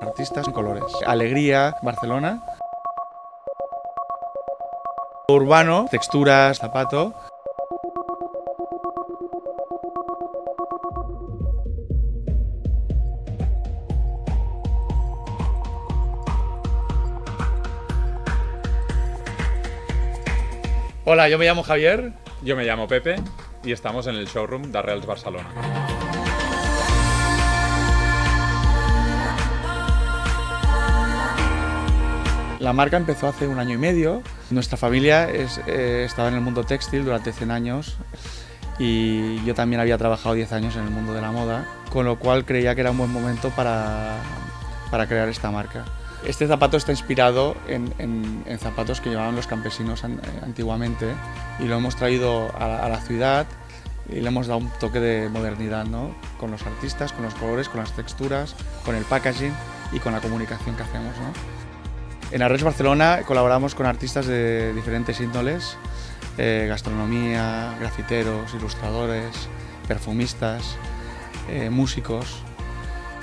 Artistas en colores. Alegría, Barcelona. Urbano, texturas, zapato. Hola, yo me llamo Javier. Yo me llamo Pepe y estamos en el showroom de Reals Barcelona. La marca empezó hace un año y medio. Nuestra familia eh, estaba en el mundo textil durante 100 años y yo también había trabajado 10 años en el mundo de la moda, con lo cual creía que era un buen momento para, para crear esta marca. Este zapato está inspirado en, zapatos que llevaban los campesinos eh, antiguamente y lo hemos traído a, a la ciudad y le hemos dado un toque de modernidad, ¿no? Con los artistas, con los colores, con las texturas, con el packaging y con la comunicación que hacemos, ¿no? En Arrels Barcelona colaboramos con artistas de diferentes índoles, eh, gastronomía, grafiteros, ilustradores, perfumistas, eh, músicos.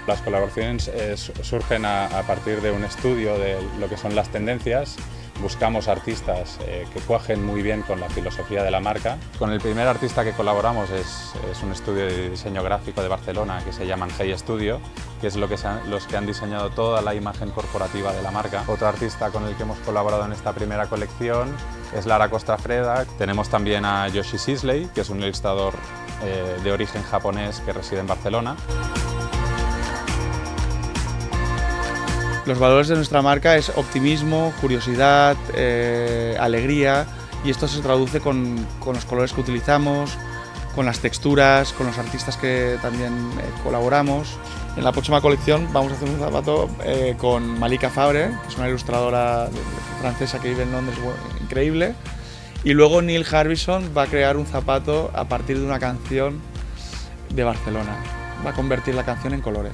Las colaboraciones eh, su- surgen a partir de un estudio de lo que son las tendencias. Buscamos artistas eh, que cuajen muy bien con la filosofía de la marca. Con el primer artista que colaboramos es, es un estudio de diseño gráfico de Barcelona que se llama Hey Studio, que es lo que se han- los que han diseñado toda la imagen corporativa de la marca. Otro artista con el que hemos colaborado en esta primera colección es Lara Costafreda. Tenemos también a Yoshi Sisley, que es un ilustrador eh, de origen japonés que reside en Barcelona. Los valores de nuestra marca es optimismo, curiosidad, eh, alegría y esto se traduce con, con los colores que utilizamos, con las texturas, con los artistas que también eh, colaboramos. En la próxima colección vamos a hacer un zapato eh, con Malika Fabre, que es una ilustradora francesa que vive en Londres, increíble. Y luego Neil Harbison va a crear un zapato a partir de una canción de Barcelona. Va a convertir la canción en colores.